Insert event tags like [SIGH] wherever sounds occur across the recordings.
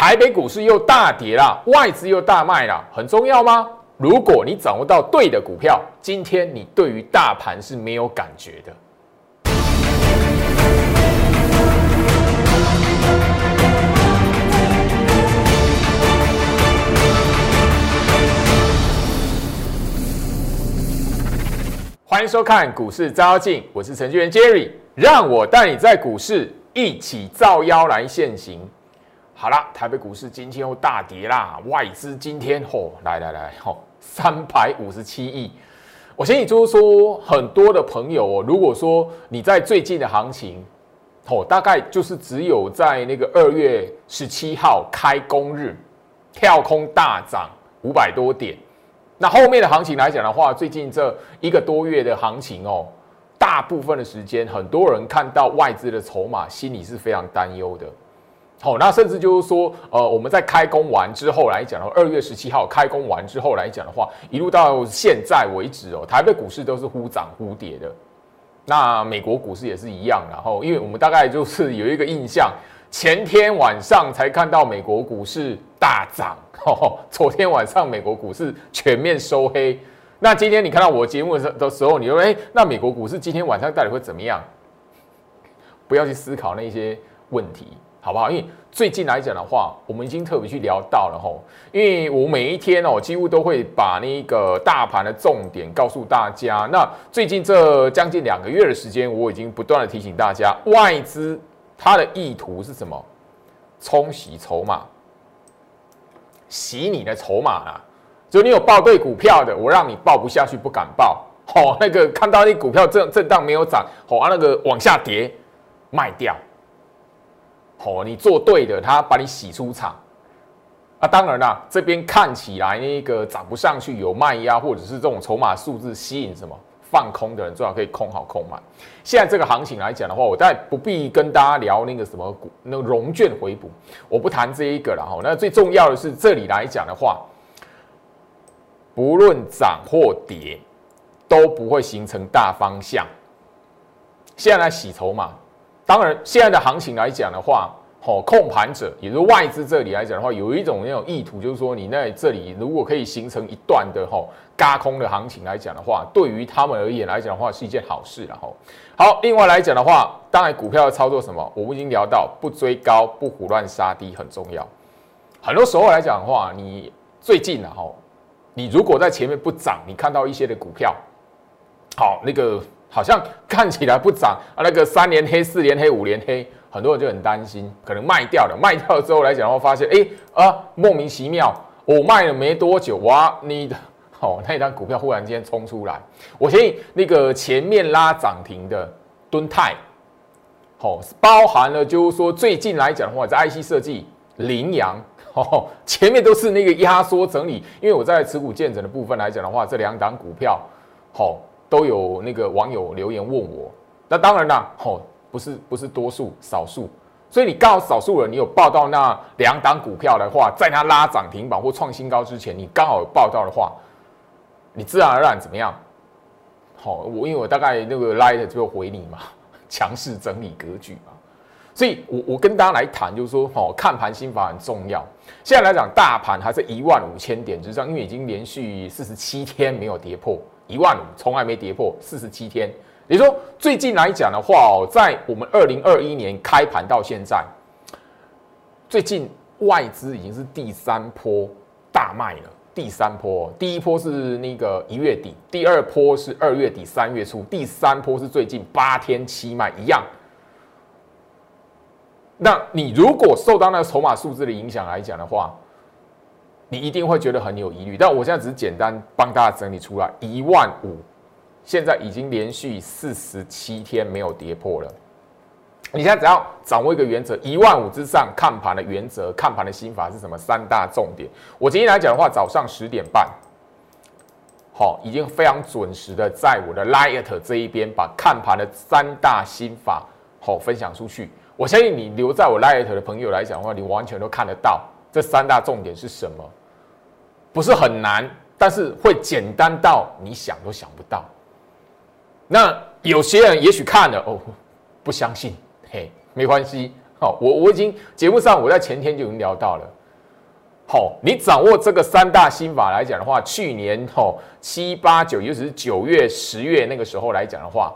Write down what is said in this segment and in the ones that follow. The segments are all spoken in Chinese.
台北股市又大跌了，外资又大卖了，很重要吗？如果你掌握到对的股票，今天你对于大盘是没有感觉的。欢迎收看股市招妖，我是程序员 Jerry，让我带你在股市一起照妖来现行。好了，台北股市今天又大跌啦，外资今天吼来来来吼。三百五十七亿，我先以就是说，很多的朋友哦，如果说你在最近的行情，哦，大概就是只有在那个二月十七号开工日跳空大涨五百多点，那后面的行情来讲的话，最近这一个多月的行情哦，大部分的时间，很多人看到外资的筹码，心里是非常担忧的。好，那甚至就是说，呃，我们在开工完之后来讲的话，二月十七号开工完之后来讲的话，一路到现在为止哦，台北股市都是忽涨忽跌的。那美国股市也是一样，然后因为我们大概就是有一个印象，前天晚上才看到美国股市大涨，昨天晚上美国股市全面收黑。那今天你看到我节目的的时候，你说，哎，那美国股市今天晚上到底会怎么样？不要去思考那些问题。好不好？因为最近来讲的话，我们已经特别去聊到了吼。因为我每一天哦，几乎都会把那个大盘的重点告诉大家。那最近这将近两个月的时间，我已经不断的提醒大家，外资它的意图是什么？冲洗筹码，洗你的筹码啊！就你有报对股票的，我让你报不下去，不敢报。哦，那个看到那股票震震荡没有涨，哦啊那个往下跌，卖掉。哦，你做对的，他把你洗出场。啊，当然啦，这边看起来那个涨不上去，有卖压，或者是这种筹码数字吸引什么放空的人，最好可以空好空满。现在这个行情来讲的话，我再不必跟大家聊那个什么股，那个融券回补，我不谈这一个了哈。那最重要的是这里来讲的话，不论涨或跌，都不会形成大方向。现在来洗筹码。当然，现在的行情来讲的话，好控盘者，也就是外资这里来讲的话，有一种那种意图，就是说你那这里如果可以形成一段的哈嘎空的行情来讲的话，对于他们而言来讲的话是一件好事。了吼，好，另外来讲的话，当然股票的操作什么，我们已经聊到不追高、不胡乱杀低很重要。很多时候来讲的话，你最近啊哈，你如果在前面不涨，你看到一些的股票，好那个。好像看起来不涨啊，那个三连黑、四连黑、五连黑，很多人就很担心，可能卖掉了。卖掉了之后来讲的话，发现哎啊，莫名其妙，我卖了没多久，哇，你的 [LAUGHS] 哦，那一张股票忽然间冲出来。我建议那个前面拉涨停的敦泰，好，包含了就是说最近来讲的话，在 IC 设计、羚羊，哦，前面都是那个压缩整理。因为我在持股见证的部分来讲的话，这两档股票，好。都有那个网友留言问我，那当然啦，吼，不是不是多数少数，所以你刚好少数人，你有报到那两档股票的话，在它拉涨停板或创新高之前，你刚好有报到的话，你自然而然怎么样？好，我因为我大概那个 light 就回你嘛，[LAUGHS] 强势整理格局嘛，所以我我跟大家来谈，就是说，哦，看盘心法很重要。现在来讲，大盘还在一万五千点之上，因为已经连续四十七天没有跌破。一万五从来没跌破四十七天，也就说最近来讲的话哦，在我们二零二一年开盘到现在，最近外资已经是第三波大卖了。第三波，第一波是那个一月底，第二波是二月底三月初，第三波是最近八天七卖一样。那你如果受到那个筹码数字的影响来讲的话，你一定会觉得很有疑虑，但我现在只是简单帮大家整理出来，一万五，现在已经连续四十七天没有跌破了。你现在只要掌握一个原则，一万五之上看盘的原则，看盘的心法是什么？三大重点。我今天来讲的话，早上十点半，好，已经非常准时的在我的 Light 这一边把看盘的三大心法好分享出去。我相信你留在我 Light 的朋友来讲的话，你完全都看得到这三大重点是什么。不是很难，但是会简单到你想都想不到。那有些人也许看了哦，不相信，嘿，没关系，好，我我已经节目上我在前天就已经聊到了。好，你掌握这个三大心法来讲的话，去年吼七八九，尤其是九月、十月那个时候来讲的话，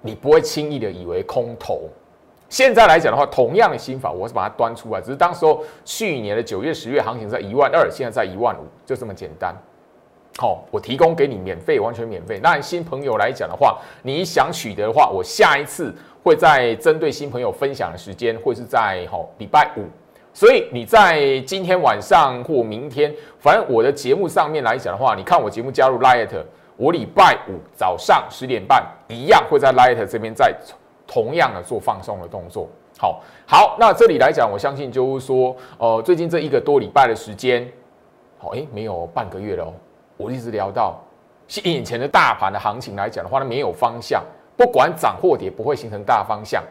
你不会轻易的以为空头。现在来讲的话，同样的心法，我是把它端出来，只是当时候去年的九月、十月行情在一万二，现在在一万五，就这么简单。好，我提供给你免费，完全免费。那新朋友来讲的话，你想取得的话，我下一次会在针对新朋友分享的时间，会是在好礼拜五。所以你在今天晚上或明天，反正我的节目上面来讲的话，你看我节目加入 Light，我礼拜五早上十点半一样会在 Light 这边再同样的做放松的动作。好，好，那这里来讲，我相信就是说，呃，最近这一个多礼拜的时间，好，诶，没有半个月了哦。我一直聊到，眼前的大盘的行情来讲的话，它没有方向，不管涨或跌，不会形成大方向，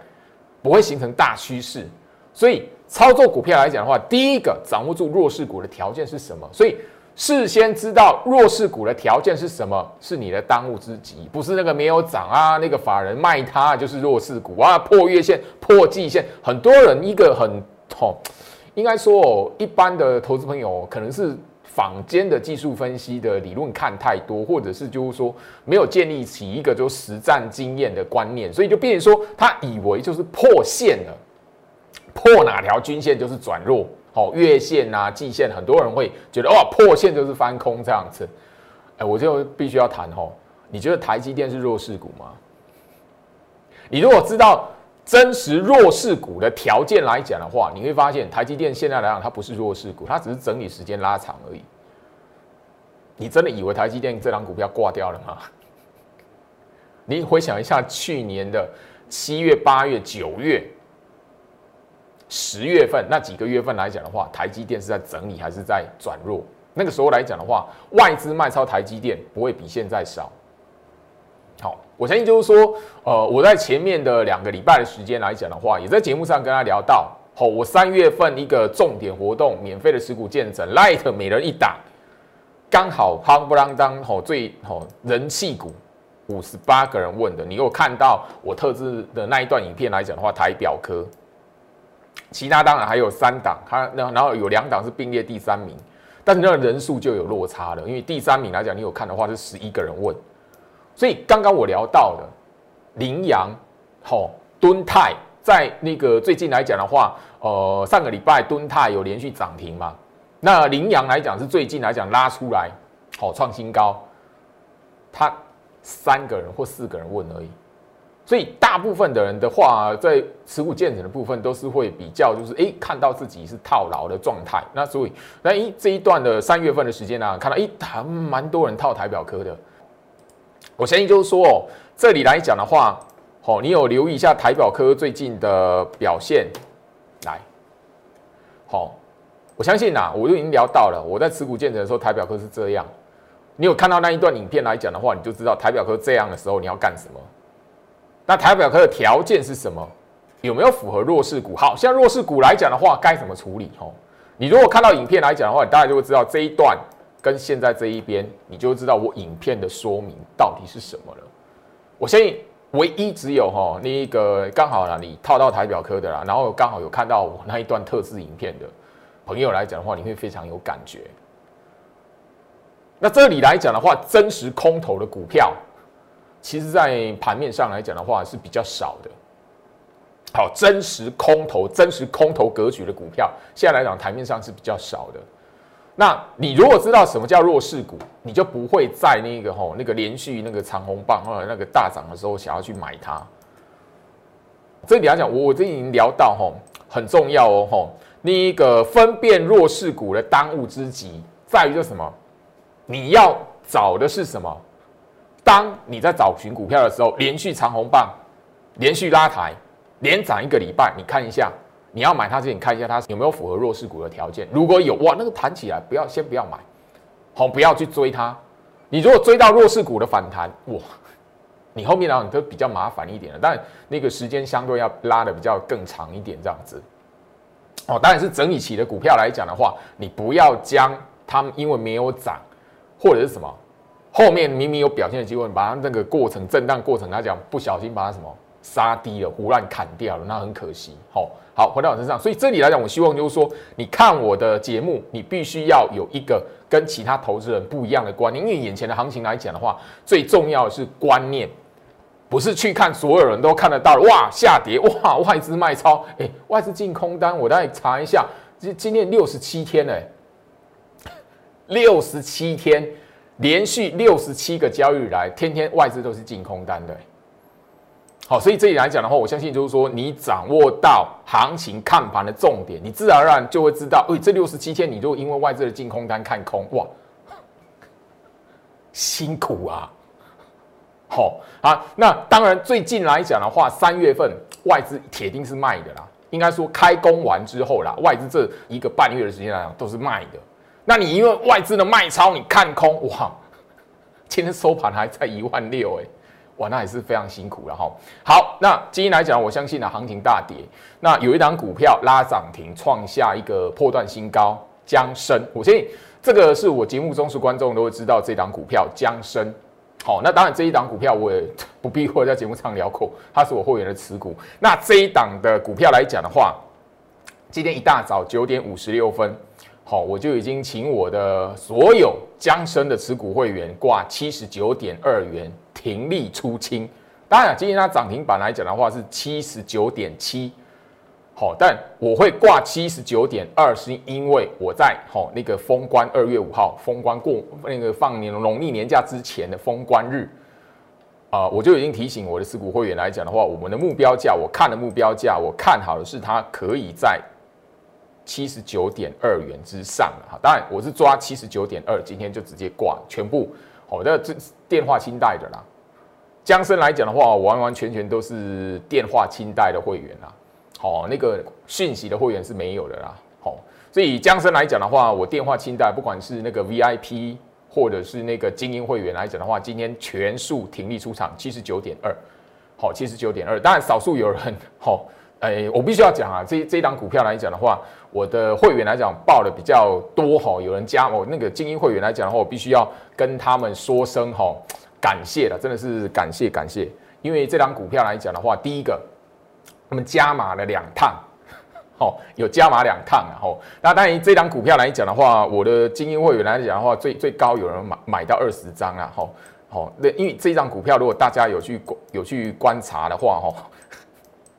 不会形成大趋势。所以操作股票来讲的话，第一个掌握住弱势股的条件是什么？所以事先知道弱势股的条件是什么，是你的当务之急，不是那个没有涨啊，那个法人卖它就是弱势股啊，破月线、破季线，很多人一个很哦，应该说哦，一般的投资朋友可能是。坊间的技术分析的理论看太多，或者是就是说没有建立起一个就实战经验的观念，所以就变成说他以为就是破线了，破哪条均线就是转弱，哦，月线啊、季线，很多人会觉得哦，破线就是翻空这样子。哎，我就必须要谈哦，你觉得台积电是弱势股吗？你如果知道。真实弱势股的条件来讲的话，你会发现台积电现在来讲，它不是弱势股，它只是整理时间拉长而已。你真的以为台积电这张股票挂掉了吗？[LAUGHS] 你回想一下去年的七月、八月、九月、十月份那几个月份来讲的话，台积电是在整理还是在转弱？那个时候来讲的话，外资卖超台积电不会比现在少。好，我相信就是说，呃，我在前面的两个礼拜的时间来讲的话，也在节目上跟他聊到，好，我三月份一个重点活动，免费的持股见证，Light 每人一打，刚好夯不啷当，吼最吼人气股，五十八个人问的，你有看到我特制的那一段影片来讲的话，台表科，其他当然还有三档，它那然后有两档是并列第三名，但是那个人数就有落差了，因为第三名来讲，你有看的话是十一个人问。所以刚刚我聊到的羚羊、吼敦泰，在那个最近来讲的话，呃，上个礼拜敦泰有连续涨停嘛？那羚羊来讲是最近来讲拉出来，好创新高，他三个人或四个人问而已。所以大部分的人的话，在持股建成的部分都是会比较，就是诶看到自己是套牢的状态。那所以那诶这一段的三月份的时间呢，看到诶还蛮多人套台表科的。我相信就是说哦，这里来讲的话，哦，你有留意一下台表科最近的表现，来，好，我相信呐，我就已经聊到了，我在持股建成的时候，台表科是这样，你有看到那一段影片来讲的话，你就知道台表科这样的时候你要干什么。那台表科的条件是什么？有没有符合弱势股？好像弱势股来讲的话，该怎么处理？哦，你如果看到影片来讲的话，你大概就会知道这一段。跟现在这一边，你就知道我影片的说明到底是什么了。我相信唯一只有哈那一个刚好呢，你套到台表科的啦，然后刚好有看到我那一段特制影片的朋友来讲的话，你会非常有感觉。那这里来讲的话，真实空头的股票，其实在盘面上来讲的话是比较少的。好，真实空头、真实空头格局的股票，现在来讲台面上是比较少的。那你如果知道什么叫弱势股，你就不会在那个吼那个连续那个长红棒或者那个大涨的时候想要去买它。这里来讲，我我这已经聊到吼很重要哦吼，那一个分辨弱势股的当务之急在于就什么？你要找的是什么？当你在找寻股票的时候，连续长红棒，连续拉抬，连涨一个礼拜，你看一下。你要买它之前，看一下它有没有符合弱势股的条件。如果有，哇，那个弹起来，不要先不要买，好，不要去追它。你如果追到弱势股的反弹，哇，你后面呢你都比较麻烦一点了。但那个时间相对要拉的比较更长一点，这样子。哦，当然是整理起的股票来讲的话，你不要将它们因为没有涨，或者是什么后面明明有表现的机会，把它那个过程震荡过程来讲，不小心把它什么杀低了，胡乱砍掉了，那很可惜。好，好回到我身上，所以这里来讲，我希望就是说，你看我的节目，你必须要有一个跟其他投资人不一样的观念，因为眼前的行情来讲的话，最重要的是观念，不是去看所有人都看得到哇下跌哇外资卖超，哎外资进空单，我再查一下，今今天六十七天哎，六十七天连续六十七个交易日来，天天外资都是进空单的。好，所以这里来讲的话，我相信就是说，你掌握到行情看盘的重点，你自然而然就会知道，哎，这六十七天，你就因为外资的净空单看空，哇，辛苦啊！好啊，那当然最近来讲的话，三月份外资铁定是卖的啦。应该说开工完之后啦，外资这一个半月的时间来讲都是卖的。那你因为外资的卖超，你看空，哇，今天收盘还在一万六，哎。哇，那也是非常辛苦了哈。好，那今天来讲，我相信呢，行情大跌。那有一档股票拉涨停，创下一个破断新高，江生。我相信这个是我节目忠实观众都会知道这档股票江生。好，那当然这一档股票我也不必会在节目上聊过，它是我会员的持股。那这一档的股票来讲的话，今天一大早九点五十六分，好，我就已经请我的所有江生的持股会员挂七十九点二元。停利出清，当然，今天它涨停板来讲的话是七十九点七，好，但我会挂七十九点二，是因为我在好那个封关二月五号封关过那个放年农历年假之前的封关日，啊，我就已经提醒我的持股会员来讲的话，我们的目标价，我看的目标价，我看好的是它可以在七十九点二元之上了哈，当然我是抓七十九点二，今天就直接挂全部。好的，这电话清代的啦。江生来讲的话，完完全全都是电话清代的会员啦。好，那个讯息的会员是没有的啦。好，所以江生来讲的话，我电话清代，不管是那个 VIP 或者是那个精英会员来讲的话，今天全数停利出场，七十九点二。好，七十九点二。当然，少数有人好。哎，我必须要讲啊，这这一档股票来讲的话，我的会员来讲报的比较多哈，有人加我那个精英会员来讲的话，我必须要跟他们说声哈，感谢了，真的是感谢感谢，因为这档股票来讲的话，第一个我们加码了两趟，好，有加码两趟然后，那当然这档股票来讲的话，我的精英会员来讲的话，最最高有人买买到二十张啊，好，好，那因为这张股票如果大家有去有去观察的话，哈。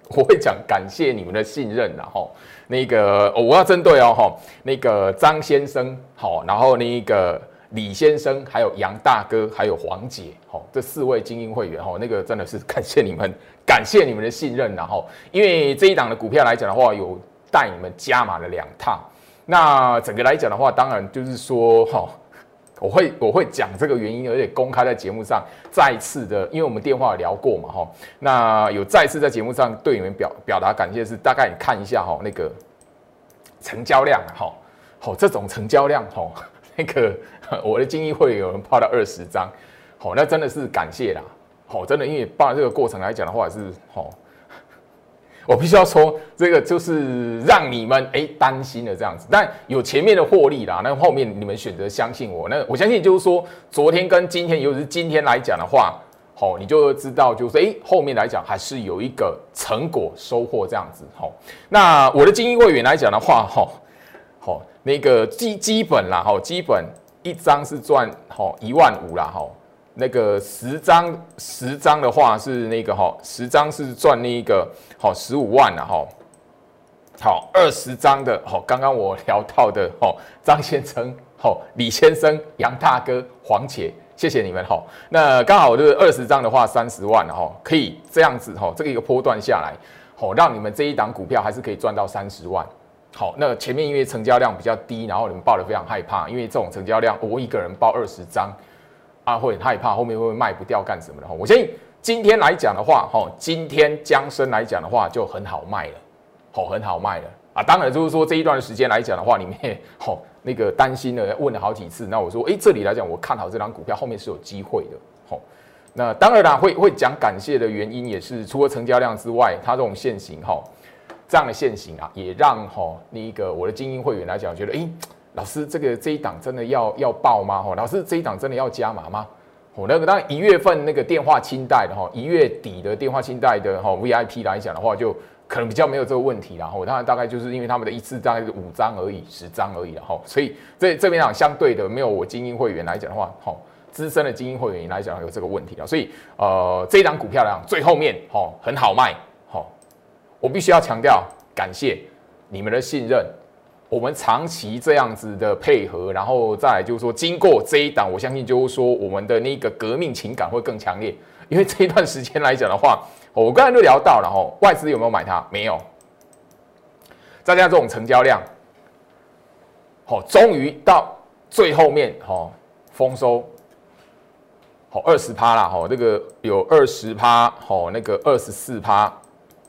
我会讲感谢你们的信任，然后那个我要针对哦哈，那个张先生好，然后那个李先生，还有杨大哥，还有黄姐，好，这四位精英会员哈，那个真的是 [LAUGHS] 感谢你们，感谢你们的信任，然后因为这一档的股票来讲的话，有带你们加码了两趟，那整个来讲的话，当然就是说哈。我会我会讲这个原因，而且公开在节目上再次的，因为我们电话聊过嘛，哈，那有再次在节目上对你们表表达感谢是，大概你看一下哈，那个成交量哈，好这种成交量哈，那个我的精英会有人抛到二十张，好那真的是感谢啦，好真的因为报这个过程来讲的话是好。我必须要说，这个就是让你们哎担心的这样子，但有前面的获利啦，那后面你们选择相信我，那我相信就是说，昨天跟今天，尤其是今天来讲的话，好，你就知道就是哎后面来讲还是有一个成果收获这样子，好，那我的精英会员来讲的话，哈，好，那个基基本啦，哈，基本一张是赚好一万五啦，哈。那个十张十张的话是那个哈，十张是赚那个好十五万了哈。好，二十张的好，刚刚我聊到的哦，张先生、好李先生、杨大哥、黄姐，谢谢你们哈。那刚好就是二十张的话三十万了哈，可以这样子哈，这个一个波段下来，好让你们这一档股票还是可以赚到三十万。好，那前面因为成交量比较低，然后你们报的非常害怕，因为这种成交量我一个人报二十张。他会很害怕，后面会不会卖不掉干什么的哈？我相信今天来讲的话，哈，今天江生来讲的话就很好卖了，好，很好卖了啊。当然就是说这一段时间来讲的话，里面 [LAUGHS] 好那个担心的问了好几次，那我说，哎，这里来讲我看好这张股票，后面是有机会的，好。那当然啦，会会讲感谢的原因也是除了成交量之外，它这种现行哈，这样的现行啊，也让哈那个我的精英会员来讲觉得，哎。老师，这个这一档真的要要报吗？哦，老师，这一档真的要加码吗？哦，那个当然一月份那个电话清贷的哈，一月底的电话清贷的哈 VIP 来讲的话，就可能比较没有这个问题然后当然大概就是因为他们的一次大概是五张而已，十张而已然后，所以这这边讲相对的没有我精英会员来讲的话，好资深的精英会员来讲有这个问题啊，所以呃这一档股票来讲最后面哈很好卖，好，我必须要强调感谢你们的信任。我们长期这样子的配合，然后再就是说，经过这一档，我相信就是说，我们的那个革命情感会更强烈。因为这一段时间来讲的话，[LAUGHS] 我刚才都聊到了哈，外资有没有买它？没有。再加上这种成交量，好，终于到最后面，哈，丰收，好，二十趴啦，哈，这个有二十趴，好，那个二十四趴，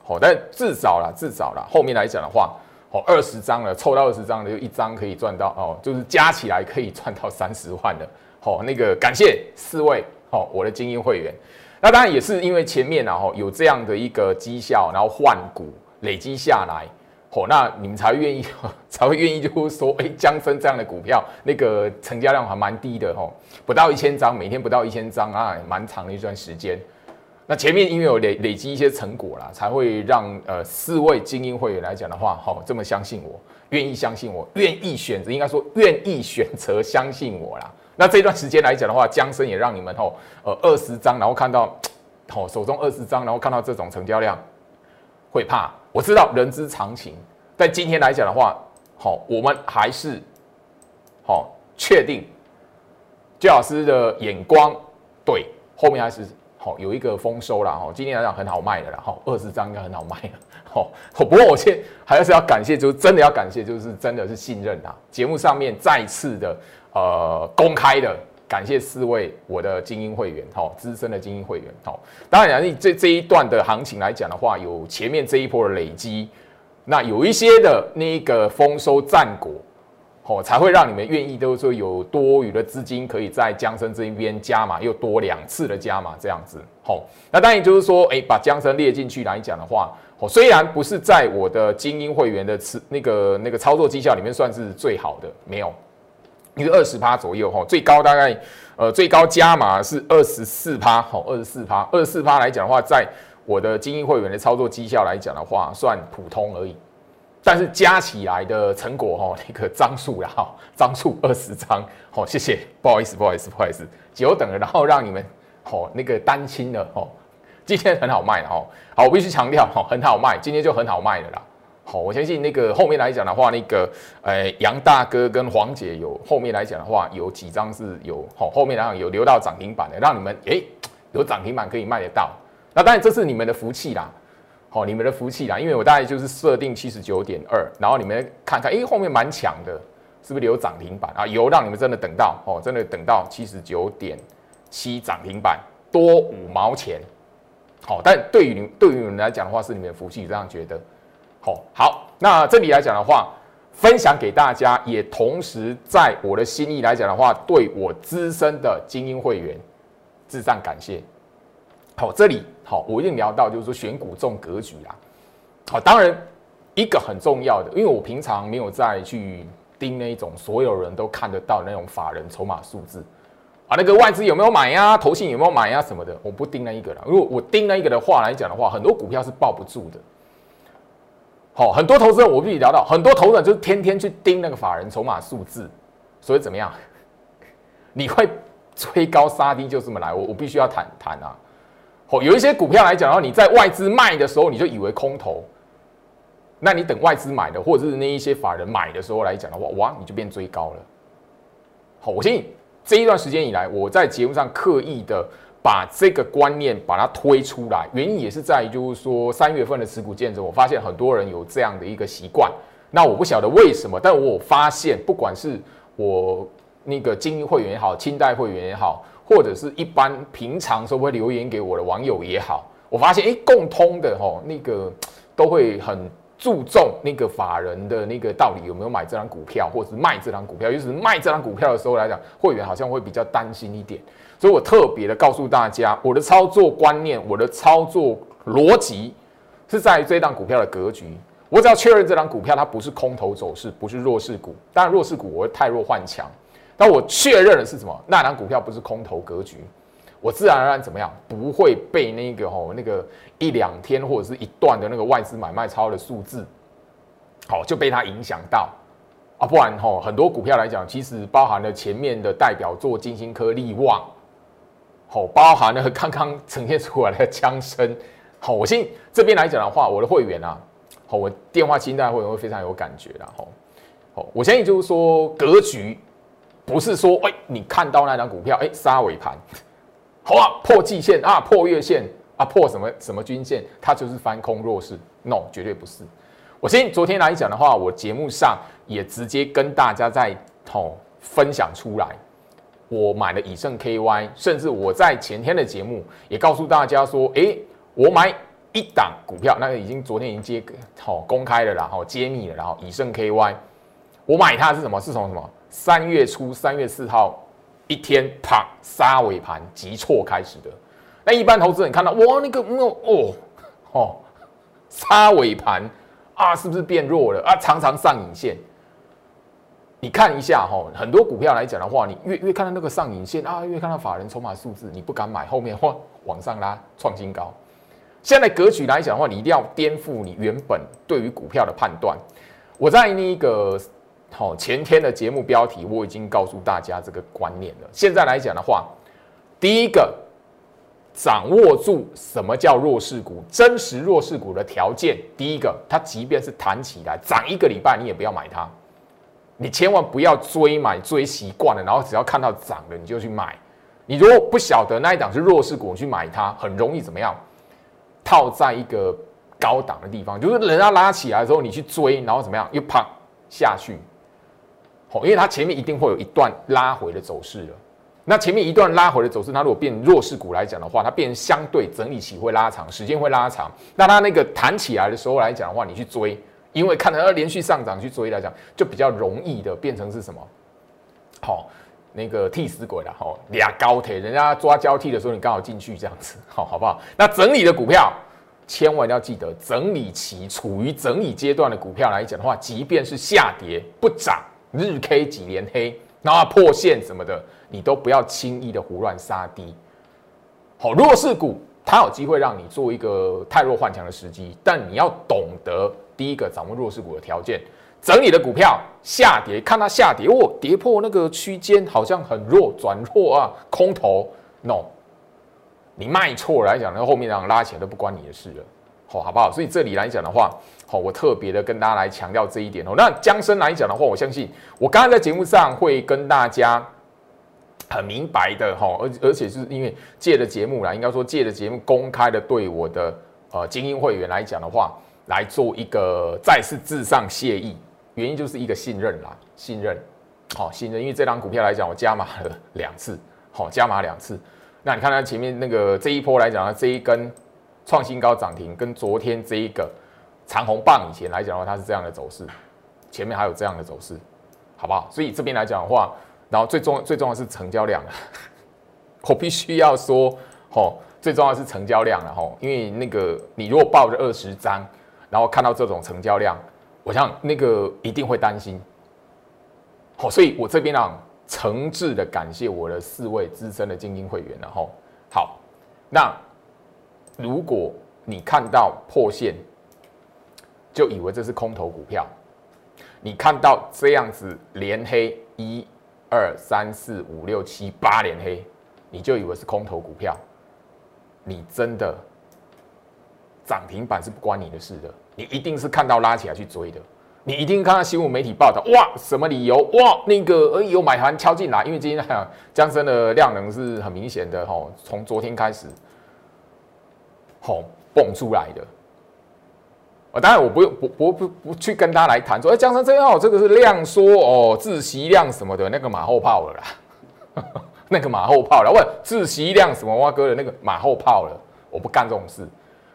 好，但至少啦，至少啦，后面来讲的话。哦，二十张了，凑到二十张的就一张可以赚到哦，就是加起来可以赚到三十万的。好，那个感谢四位哦，我的精英会员。那当然也是因为前面啊，哈有这样的一个绩效，然后换股累积下来，哦，那你们才愿意 [LAUGHS] 才会愿意就是说，哎，江森这样的股票，那个成交量还蛮低的，哦，不到一千张，每天不到一千张啊，蛮长的一段时间。那前面因为有累累积一些成果啦，才会让呃四位精英会员来讲的话，好这么相信我，愿意相信我，愿意选择，应该说愿意选择相信我啦。那这段时间来讲的话，江生也让你们吼呃二十张，然后看到吼手中二十张，然后看到这种成交量，会怕。我知道人之常情，但今天来讲的话，好我们还是好确定，焦老师的眼光对，后面还是。好，有一个丰收了哈，今天来讲很好卖的啦，哈，二十张应该很好卖了，好，不过我先还是要感谢，就是真的要感谢，就是真的是信任啊，节目上面再次的呃公开的感谢四位我的精英会员，哈，资深的精英会员，好，当然你这这一段的行情来讲的话，有前面这一波的累积，那有一些的那个丰收战果。哦，才会让你们愿意，都是说有多余的资金可以在江生这一边加码，又多两次的加码这样子。好，那当然就是说，哎，把江生列进去来讲的话，哦，虽然不是在我的精英会员的次那个那个操作绩效里面算是最好的，没有，一个二十趴左右哈，最高大概呃最高加码是二十四趴，好，二十四趴，二十四趴来讲的话，在我的精英会员的操作绩效来讲的话，算普通而已。但是加起来的成果哈，那个张数啦，哈，张数二十张，好，谢谢，不好意思，不好意思，不好意思，久等了，然后让你们，好，那个单亲的，哦，今天很好卖的，哦，好，我必须强调，哈，很好卖，今天就很好卖的啦，好，我相信那个后面来讲的话，那个，呃，杨大哥跟黄姐有后面来讲的话，有几张是有，好，后面来讲有留到涨停板的，让你们，诶，有涨停板可以卖得到，那当然这是你们的福气啦。好，你们的福气啦，因为我大概就是设定七十九点二，然后你们看看，哎，后面蛮强的，是不是有涨停板啊？有，让你们真的等到哦，真的等到七十九点七涨停板，多五毛钱。好，但对于你对于你们来讲的话，是你们的福气，这样觉得。好，好，那这里来讲的话，分享给大家，也同时在我的心意来讲的话，对我资深的精英会员致上感谢。好，这里好，我一定聊到就是说选股重格局啦。好，当然一个很重要的，因为我平常没有再去盯那一种所有人都看得到那种法人筹码数字啊，那个外资有没有买呀，投信有没有买呀什么的，我不盯那一个了。如果我盯那一个的话来讲的话，很多股票是抱不住的。好，很多投资人我必须聊到，很多投资人就是天天去盯那个法人筹码数字，所以怎么样？[LAUGHS] 你会追高杀低就这么来，我我必须要谈谈啊。哦，有一些股票来讲的话，你在外资卖的时候，你就以为空头，那你等外资买的，或者是那一些法人买的时候来讲的话，哇，你就变追高了。好，我相信这一段时间以来，我在节目上刻意的把这个观念把它推出来，原因也是在于，就是说三月份的持股见证，我发现很多人有这样的一个习惯。那我不晓得为什么，但我发现，不管是我那个精英会员也好，清代会员也好。或者是一般平常时候会留言给我的网友也好，我发现哎，共通的哈那个都会很注重那个法人的那个到底有没有买这张股票，或者是卖这张股票。尤其是卖这张股票的时候来讲，会员好像会比较担心一点。所以我特别的告诉大家，我的操作观念，我的操作逻辑是在于这档股票的格局。我只要确认这张股票它不是空头走势，不是弱势股。当然弱势股我会太弱换强。那我确认的是什么？那档股票不是空头格局，我自然而然怎么样，不会被那个吼那个一两天或者是一段的那个外资买卖超的数字，好就被它影响到。啊，不然吼很多股票来讲，其实包含了前面的代表作金星科、利旺，好包含了刚刚呈现出来的枪声，好，我信这边来讲的话，我的会员啊，好，我电话清单会员会非常有感觉的，吼，好，我相信就是说格局不是说哎你看到那张股票哎杀尾盘。好啊，破季线啊，破月线啊，破什么什么均线，它就是翻空弱势？No，绝对不是。我先昨天来讲的话，我节目上也直接跟大家在哦分享出来，我买了以盛 KY，甚至我在前天的节目也告诉大家说，哎，我买一档股票，那个已经昨天已经揭好公开了，然后揭秘了，然后以盛 KY，我买它是什么？是从什么？三月初三月四号。一天啪杀尾盘急挫开始的，那一般投资人看到哇那个哦哦哦杀尾盘啊是不是变弱了啊？常常上影线，你看一下哈，很多股票来讲的话，你越越看到那个上影线啊，越看到法人筹码数字，你不敢买，后面哇往上拉创新高。现在格局来讲的话，你一定要颠覆你原本对于股票的判断。我在那个。好，前天的节目标题我已经告诉大家这个观念了。现在来讲的话，第一个，掌握住什么叫弱势股，真实弱势股的条件。第一个，它即便是弹起来涨一个礼拜，你也不要买它。你千万不要追买追习惯了，然后只要看到涨了你就去买。你如果不晓得那一档是弱势股，去买它很容易怎么样？套在一个高档的地方，就是人家拉起来之后你去追，然后怎么样？又啪下去。因为它前面一定会有一段拉回的走势了。那前面一段拉回的走势，它如果变弱势股来讲的话，它变相对整理期会拉长，时间会拉长。那它那个弹起来的时候来讲的话，你去追，因为看到它连续上涨去追来讲，就比较容易的变成是什么？好，那个替死鬼了。好，俩高铁，人家抓交替的时候，你刚好进去这样子，好好不好？那整理的股票，千万要记得，整理期处于整理阶段的股票来讲的话，即便是下跌不涨。日 K 几连黑，然后破线什么的，你都不要轻易的胡乱杀低。好，弱势股它有机会让你做一个太弱换强的时机，但你要懂得第一个掌握弱势股的条件。整理的股票下跌，看它下跌哦，跌破那个区间好像很弱，转弱啊，空头，no，你卖错来讲，那后面这样拉起来都不关你的事了。好，好不好？所以这里来讲的话。好，我特别的跟大家来强调这一点哦。那江生来讲的话，我相信我刚刚在节目上会跟大家很明白的哈，而而且是因为借的节目啦，应该说借的节目公开的对我的呃精英会员来讲的话，来做一个再次致上谢意，原因就是一个信任啦，信任，好信任，因为这张股票来讲，我加码了两次，好加码两次。那你看它前面那个这一波来讲呢，这一根创新高涨停，跟昨天这一个。长红棒以前来讲的话，它是这样的走势，前面还有这样的走势，好不好？所以这边来讲的话，然后最重最重要是成交量，[LAUGHS] 我必须要说，吼，最重要是成交量了，吼，因为那个你如果抱着二十张，然后看到这种成交量，我想那个一定会担心，好，所以我这边啊，诚挚的感谢我的四位资深的精英会员，然后好，那如果你看到破线。就以为这是空头股票，你看到这样子连黑一、二、三、四、五、六、七、八连黑，你就以为是空头股票，你真的涨停板是不关你的事的，你一定是看到拉起来去追的，你一定看到新闻媒体报道，哇，什么理由？哇，那个呃有买盘敲进来，因为今天江森的量能是很明显的吼，从昨天开始吼蹦出来的。啊，当然我不用不不不不去跟他来谈说，哎，江山真好，这个是量缩哦，自习量什么的那个马后炮了啦，[LAUGHS] 那个马后炮了。问自习量什么哇哥的那个马后炮了，我不干这种事，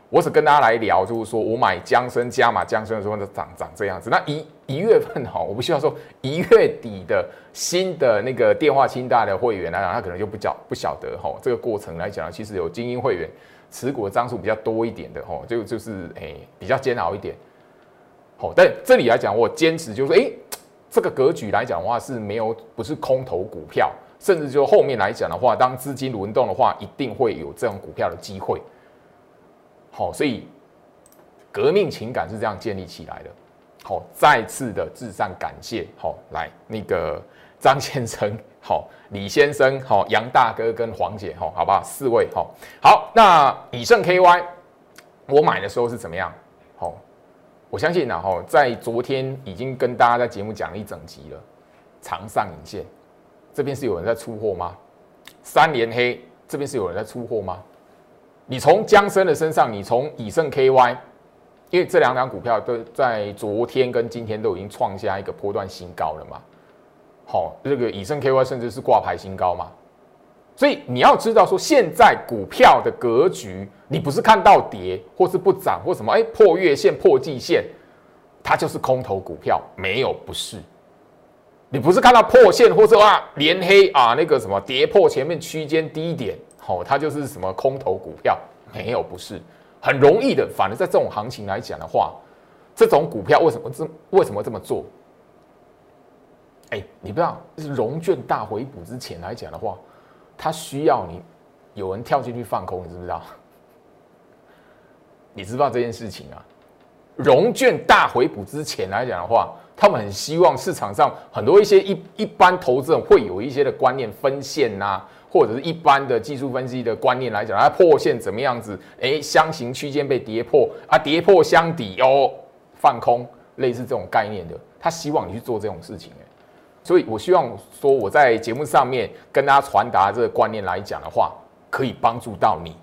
我只跟大家来聊，就是说我买江生加码江生的时候，涨涨这样子。那一一月份哈，我不需要说一月底的新的那个电话清单的会员来讲，他可能就不晓不晓得哈，这个过程来讲，其实有精英会员。持股的张数比较多一点的吼，就就是诶比较煎熬一点，好，但这里来讲，我坚持就是诶，这个格局来讲的话是没有不是空头股票，甚至就后面来讲的话，当资金轮动的话，一定会有这种股票的机会。好，所以革命情感是这样建立起来的。好，再次的致上感谢。好，来那个张先生，好，李先生，好，杨大哥跟黄姐，好，好吧，四位，好，好，那以盛 KY，我买的时候是怎么样？好，我相信呢，哈，在昨天已经跟大家在节目讲了一整集了，长上影线，这边是有人在出货吗？三连黑，这边是有人在出货吗？你从江生的身上，你从以盛 KY。因为这两档股票都在昨天跟今天都已经创下一个波段新高了嘛，好，这个以盛 KY 甚至是挂牌新高嘛，所以你要知道说现在股票的格局，你不是看到跌或是不涨或什么，哎破月线破季线，它就是空头股票，没有不是，你不是看到破线或者啊连黑啊那个什么跌破前面区间低点，好，它就是什么空头股票，没有不是。很容易的，反而在这种行情来讲的话，这种股票为什么这为什么这么做？哎，你不知道，融券大回补之前来讲的话，它需要你有人跳进去放空，你知不知道？[LAUGHS] 你知道这件事情啊？融券大回补之前来讲的话，他们很希望市场上很多一些一一般投资人会有一些的观念分线呐。或者是一般的技术分析的观念来讲，它破线怎么样子？哎，箱型区间被跌破啊，跌破箱底哦，放空，类似这种概念的，他希望你去做这种事情哎，所以我希望说我在节目上面跟大家传达这个观念来讲的话，可以帮助到你。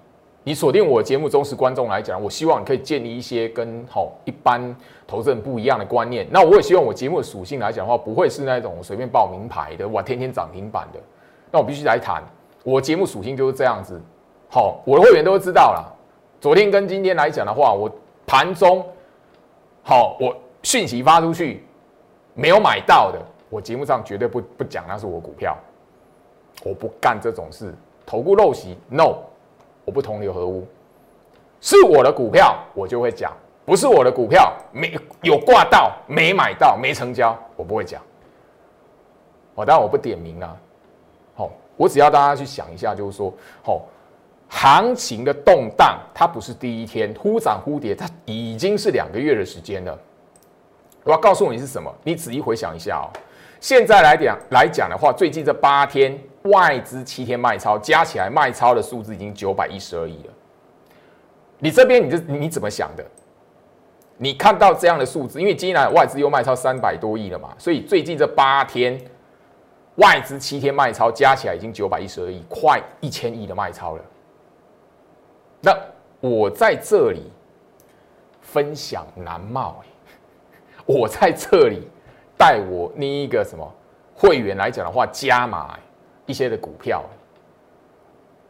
你锁定我节目忠实观众来讲，我希望你可以建立一些跟好一般投资人不一样的观念。那我也希望我节目的属性来讲的话，不会是那种随便报名牌的，哇，天天涨停板的。那我必须来谈。我节目属性就是这样子，好，我的会员都知道了。昨天跟今天来讲的话，我盘中好，我讯息发出去没有买到的，我节目上绝对不不讲那是我股票，我不干这种事，投顾陋习，no，我不同流合污。是我的股票，我就会讲；不是我的股票，没有挂到，没买到，没成交，我不会讲。我当然我不点名了。我只要大家去想一下，就是说，好，行情的动荡，它不是第一天忽涨忽跌，它已经是两个月的时间了。我要告诉你是什么，你仔细回想一下哦。现在来讲来讲的话，最近这八天外资七天卖超，加起来卖超的数字已经九百一十二亿了。你这边你这你怎么想的？你看到这样的数字，因为今天外资又卖超三百多亿了嘛，所以最近这八天。外资七天卖超加起来已经九百一十二亿，快一千亿的卖超了。那我在这里分享南茂，我在这里带我另一个什么会员来讲的话，加码一些的股票。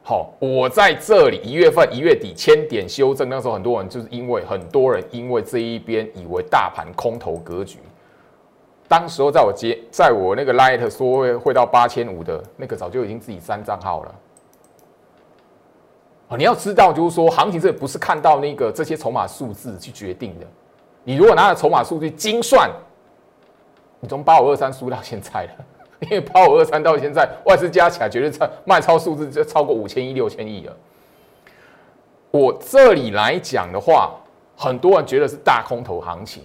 好，我在这里一月份一月底千点修正，那时候很多人就是因为很多人因为这一边以为大盘空头格局。当时候在我接，在我那个 light 说会会到八千五的那个，早就已经自己删账号了。哦，你要知道，就是说行情这不是看到那个这些筹码数字去决定的。你如果拿着筹码数据精算，你从八五二三输到现在了，因为八五二三到现在外资加起来绝对超卖超数字就超过五千亿六千亿了。我这里来讲的话，很多人觉得是大空头行情，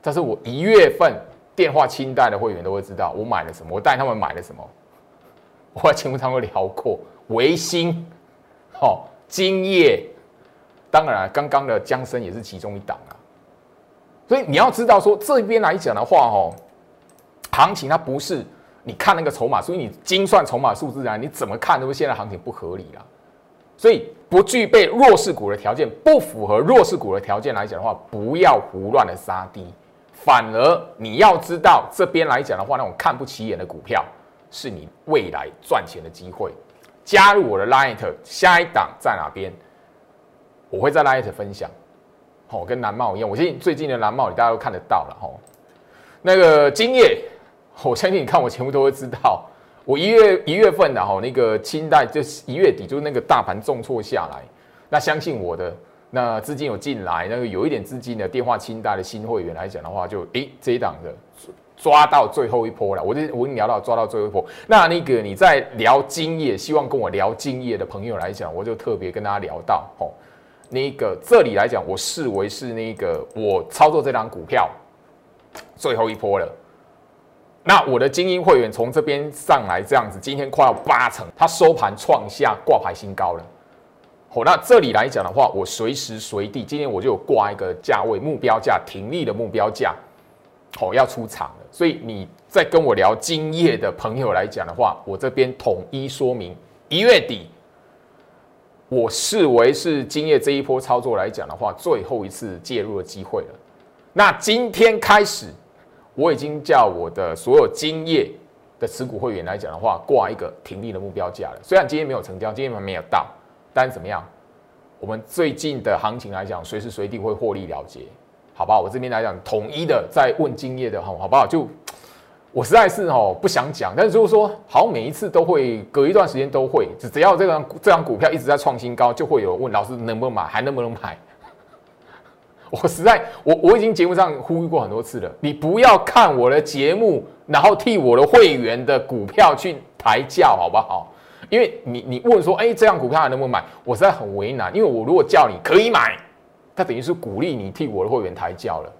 但是我一月份。电话清代的会员都会知道我买了什么，我带他们买了什么。我在节目上会聊过维新，好金业，当然刚刚的江生也是其中一档啊。所以你要知道说这边来讲的话，哦，行情它不是你看那个筹码，所以你精算筹码数字啊，你怎么看都是现在行情不合理啦。所以不具备弱势股的条件，不符合弱势股的条件来讲的话，不要胡乱的杀低。反而你要知道，这边来讲的话，那种看不起眼的股票，是你未来赚钱的机会。加入我的 Light，下一档在哪边？我会在 Light 分享。哦，跟蓝帽一样，我相信最近的蓝帽你大家都看得到了。吼，那个今夜，我相信你看我全部都会知道，我一月一月份的哈那个清代，就是一月底，就是那个大盘重挫下来，那相信我的。那资金有进来，那个有一点资金的电话清单的新会员来讲的话，就诶这一档的抓到最后一波了。我就我跟你聊到抓到最后一波。那那个你在聊经验，希望跟我聊经验的朋友来讲，我就特别跟大家聊到哦，那个这里来讲，我视为是那个我操作这张股票最后一波了。那我的精英会员从这边上来这样子，今天快要八成，它收盘创下挂牌新高了。好，那这里来讲的话，我随时随地，今天我就有挂一个价位目标价，停利的目标价，好要出场了。所以你在跟我聊今夜的朋友来讲的话，我这边统一说明，一月底，我视为是今夜这一波操作来讲的话，最后一次介入的机会了。那今天开始。我已经叫我的所有金业的持股会员来讲的话，挂一个停利的目标价了。虽然今天没有成交，今天还没有到，但是怎么样？我们最近的行情来讲，随时随地会获利了结，好不好？我这边来讲，统一的在问金业的哈，好不好？就我实在是哦不想讲，但是就是说，好每一次都会隔一段时间都会，只只要这张这张股票一直在创新高，就会有问老师能不能买，还能不能买？我实在，我我已经节目上呼吁过很多次了，你不要看我的节目，然后替我的会员的股票去抬轿，好不好？因为你你问说，哎，这样股票还能不能买？我实在很为难，因为我如果叫你可以买，它等于是鼓励你替我的会员抬轿了，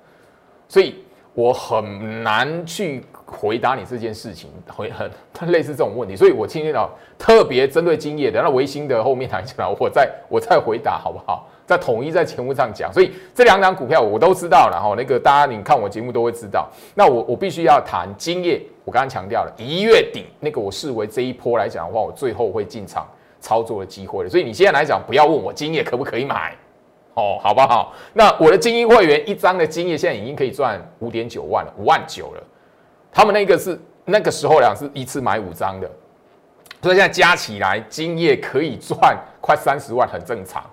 所以我很难去回答你这件事情，会很 [LAUGHS] 类似这种问题，所以我今天呢特别针对今夜的那维新的后面台讲，[LAUGHS] 我再我再回答，好不好？在统一在节目上讲，所以这两档股票我都知道了哈。那个大家你看我节目都会知道。那我我必须要谈今夜，我刚刚强调了一月底那个我视为这一波来讲的话，我最后会进场操作的机会了。所以你现在来讲，不要问我今夜可不可以买哦，好不好？那我的精英会员一张的今夜现在已经可以赚五点九万了，五万九了。他们那个是那个时候两是一次买五张的，所以现在加起来今夜可以赚快三十万，很正常。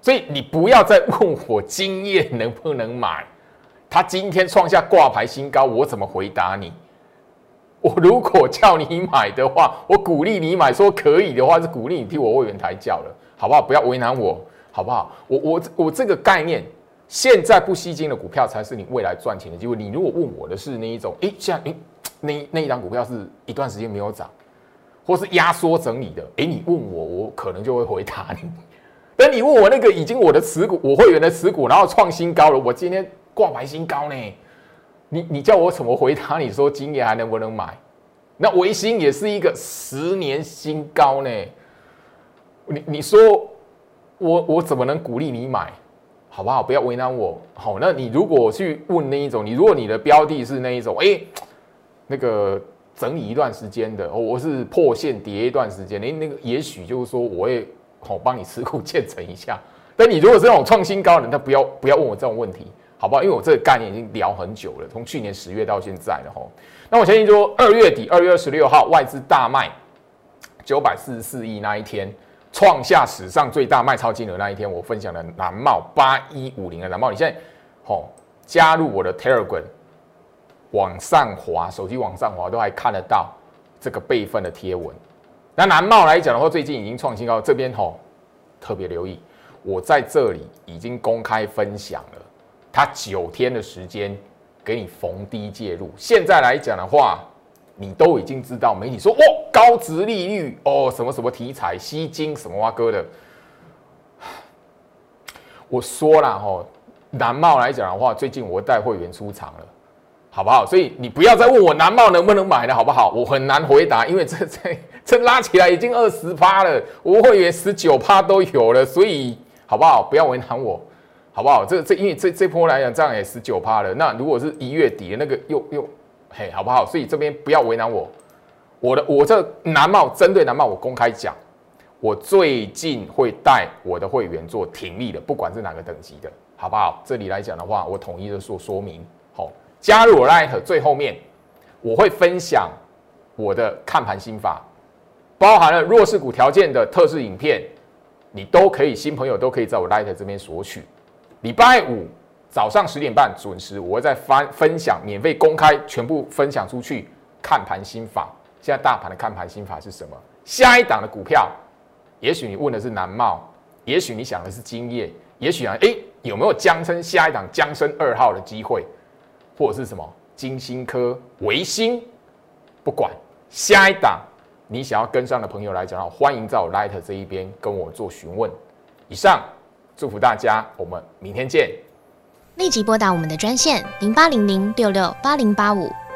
所以你不要再问我今夜能不能买，他今天创下挂牌新高，我怎么回答你？我如果叫你买的话，我鼓励你买，说可以的话是鼓励你替我会员抬轿了，好不好？不要为难我，好不好？我我我这个概念，现在不吸金的股票才是你未来赚钱的机会。你如果问我的是那一种，哎，像哎那那一张股票是一段时间没有涨，或是压缩整理的，哎，你问我，我可能就会回答你。等你问我那个已经我的持股，我会员的持股，然后创新高了，我今天挂牌新高呢？你你叫我怎么回答？你说今年还能不能买？那维新也是一个十年新高呢？你你说我我怎么能鼓励你买？好不好？不要为难我。好，那你如果去问那一种，你如果你的标的是那一种，哎，那个整理一段时间的，哦我是破线跌一段时间，哎，那个也许就是说我会。好，帮你持股建成一下。[LAUGHS] 但你如果是那种创新高的，那不要不要问我这种问题，好不好？因为我这个概念已经聊很久了，从去年十月到现在了吼。那我相信说，二月底二月二十六号外资大卖九百四十四亿那一天，创下史上最大卖超金额那一天，我分享了南茂八一五零的南茂，你现在好加入我的 Telegram，往上滑，手机往上滑都还看得到这个备份的贴文。那南茂来讲的话，最近已经创新高，这边吼特别留意，我在这里已经公开分享了，它九天的时间给你逢低介入。现在来讲的话，你都已经知道，媒体说哦高值利率哦什么什么题材吸金什么哇哥的，[SIGHS] 我说了吼，南茂来讲的话，最近我带会员出场了。好不好？所以你不要再问我南茂能不能买了，好不好？我很难回答，因为这 [LAUGHS] 这这拉起来已经二十趴了，我会员十九趴都有了，所以好不好？不要为难我，好不好？这这因为这这波来讲，这样也十九趴了。那如果是一月底的那个又又嘿，好不好？所以这边不要为难我，我的我这南茂针对南茂，我公开讲，我最近会带我的会员做挺立的，不管是哪个等级的，好不好？这里来讲的话，我统一的说说明，好。加入我 Light 最后面，我会分享我的看盘心法，包含了弱势股条件的特制影片，你都可以新朋友都可以在我 Light 这边索取。礼拜五早上十点半准时，我会再分分享免费公开全部分享出去看盘心法。现在大盘的看盘心法是什么？下一档的股票，也许你问的是南茂，也许你想的是金业，也许啊，哎，有没有江升下一档江升二号的机会？或者是什么金星科、维新，不管下一档你想要跟上的朋友来讲，欢迎在我 Light 这一边跟我做询问。以上，祝福大家，我们明天见。立即拨打我们的专线零八零零六六八零八五